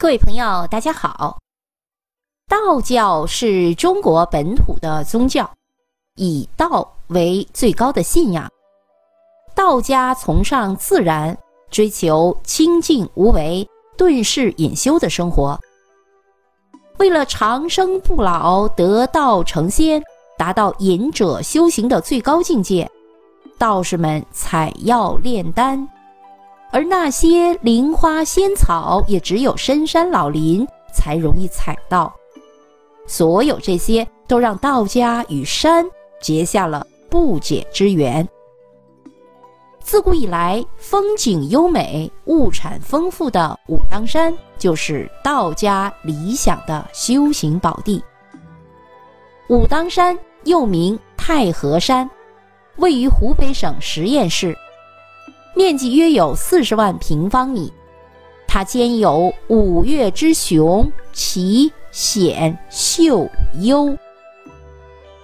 各位朋友，大家好。道教是中国本土的宗教，以道为最高的信仰。道家崇尚自然，追求清静无为、顿世隐修的生活。为了长生不老、得道成仙、达到隐者修行的最高境界，道士们采药炼丹。而那些灵花仙草，也只有深山老林才容易采到。所有这些，都让道家与山结下了不解之缘。自古以来，风景优美、物产丰富的武当山，就是道家理想的修行宝地。武当山又名太和山，位于湖北省十堰市。面积约有四十万平方米，它兼有五岳之雄、奇、险、秀、幽。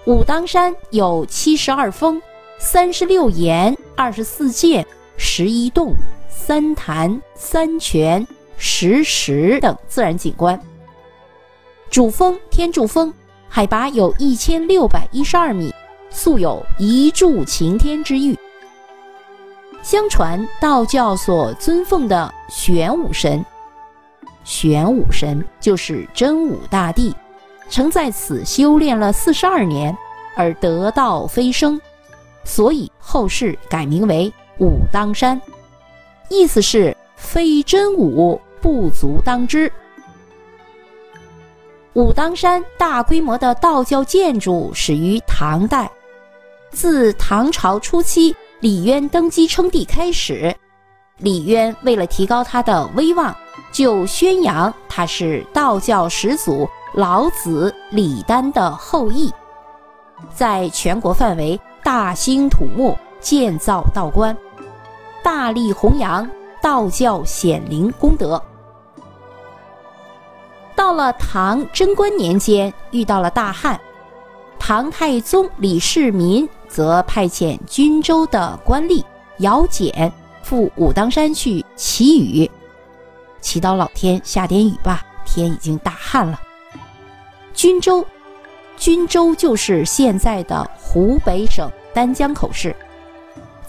武当山有七十二峰、三十六岩、二十四涧、十一洞、三潭、三泉、十石等自然景观。主峰天柱峰，海拔有一千六百一十二米，素有一柱擎天之誉。相传道教所尊奉的玄武神，玄武神就是真武大帝，曾在此修炼了四十二年而得道飞升，所以后世改名为武当山，意思是非真武不足当之。武当山大规模的道教建筑始于唐代，自唐朝初期。李渊登基称帝开始，李渊为了提高他的威望，就宣扬他是道教始祖老子李丹的后裔，在全国范围大兴土木，建造道观，大力弘扬道教显灵功德。到了唐贞观年间，遇到了大旱，唐太宗李世民。则派遣均州的官吏姚简赴武当山去祈雨，祈祷老天下点雨吧。天已经大旱了。均州，均州就是现在的湖北省丹江口市。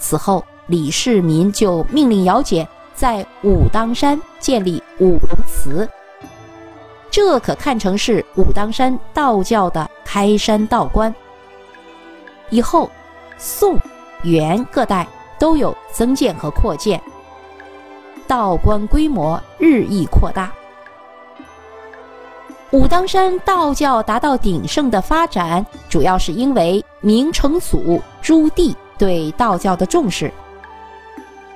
此后，李世民就命令姚简在武当山建立五龙祠，这可看成是武当山道教的开山道观。以后，宋、元各代都有增建和扩建，道观规模日益扩大。武当山道教达到鼎盛的发展，主要是因为明成祖朱棣对道教的重视。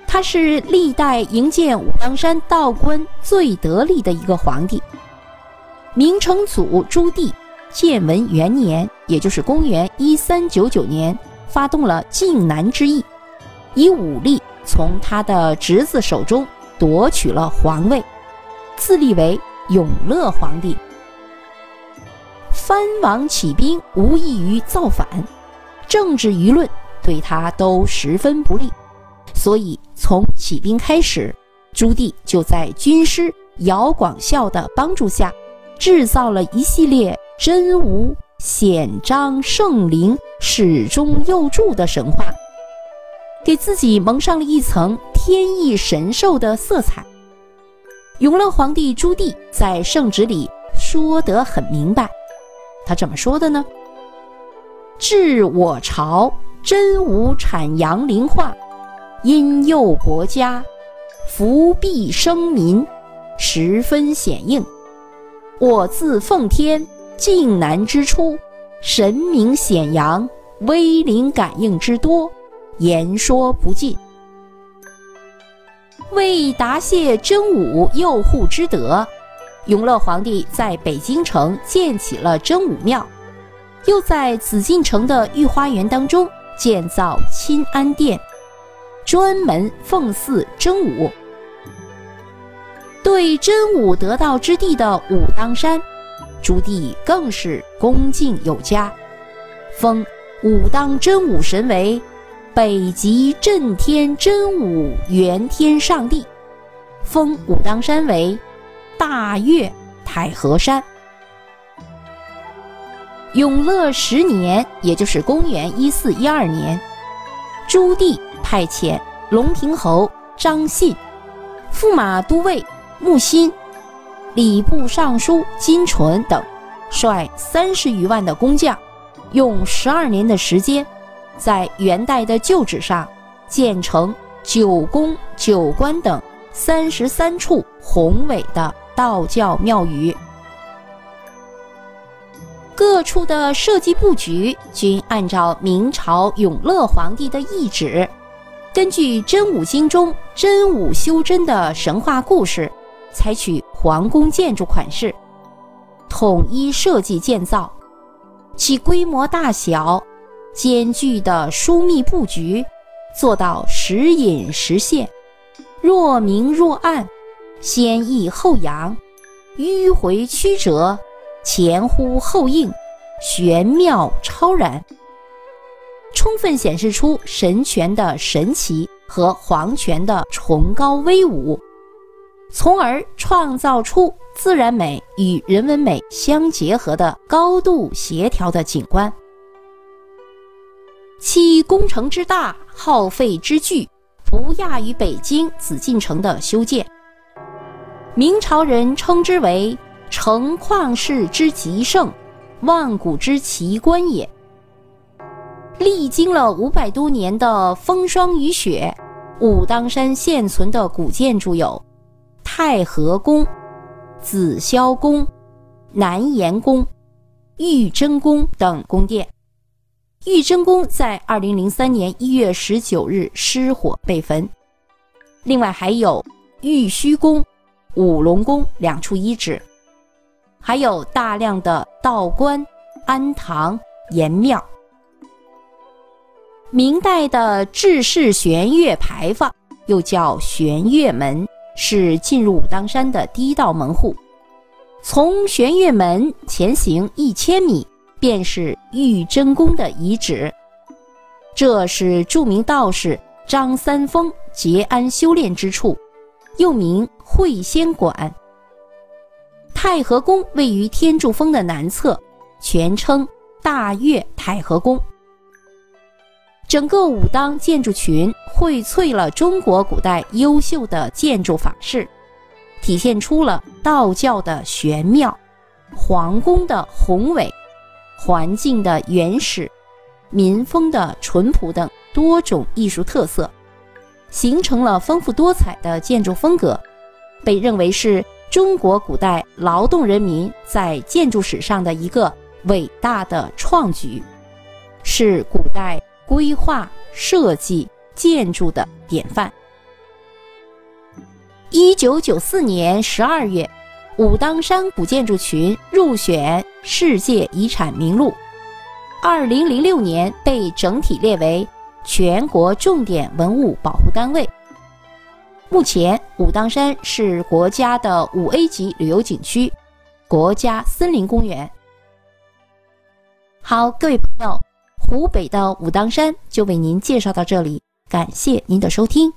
他是历代营建武当山道观最得力的一个皇帝。明成祖朱棣。建文元年，也就是公元一三九九年，发动了靖难之役，以武力从他的侄子手中夺取了皇位，自立为永乐皇帝。藩王起兵无异于造反，政治舆论对他都十分不利，所以从起兵开始，朱棣就在军师姚广孝的帮助下，制造了一系列。真武显彰圣灵始终佑助的神话，给自己蒙上了一层天意神兽的色彩。永乐皇帝朱棣在圣旨里说得很明白，他怎么说的呢？治我朝真无产阳灵化，因佑国家，福庇生民，十分显应。我自奉天。靖难之初，神明显扬，威灵感应之多，言说不尽。为答谢真武佑护之德，永乐皇帝在北京城建起了真武庙，又在紫禁城的御花园当中建造钦安殿，专门奉祀真武。对真武得道之地的武当山。朱棣更是恭敬有加，封武当真武神为北极震天真武元天上帝，封武当山为大岳太和山。永乐十年，也就是公元一四一二年，朱棣派遣龙平侯张信、驸马都尉穆欣、礼部尚书金纯等，率三十余万的工匠，用十二年的时间，在元代的旧址上建成九宫、九观等。三十三处宏伟的道教庙宇，各处的设计布局均按照明朝永乐皇帝的懿旨，根据真武经中真武修真的神话故事，采取皇宫建筑款式，统一设计建造，其规模大小、间距的疏密布局，做到时隐时现。若明若暗，先抑后扬，迂回曲折，前呼后应，玄妙超然，充分显示出神权的神奇和皇权的崇高威武，从而创造出自然美与人文美相结合的高度协调的景观。其工程之大，耗费之巨。不亚于北京紫禁城的修建，明朝人称之为“城旷世之极盛，万古之奇观”也。历经了五百多年的风霜雨雪，武当山现存的古建筑有太和宫、紫霄宫、南岩宫、玉真宫等宫殿。玉真宫在二零零三年一月十九日失火被焚，另外还有玉虚宫、五龙宫两处遗址，还有大量的道观、庵堂、岩庙。明代的制式玄月牌坊，又叫玄月门，是进入武当山的第一道门户。从玄月门前行一千米。便是玉真宫的遗址，这是著名道士张三丰结庵修炼之处，又名会仙馆。太和宫位于天柱峰的南侧，全称大岳太和宫。整个武当建筑群荟萃了中国古代优秀的建筑法式，体现出了道教的玄妙，皇宫的宏伟。环境的原始、民风的淳朴等多种艺术特色，形成了丰富多彩的建筑风格，被认为是中国古代劳动人民在建筑史上的一个伟大的创举，是古代规划设计建筑的典范。一九九四年十二月。武当山古建筑群入选世界遗产名录，二零零六年被整体列为全国重点文物保护单位。目前，武当山是国家的五 A 级旅游景区、国家森林公园。好，各位朋友，湖北的武当山就为您介绍到这里，感谢您的收听。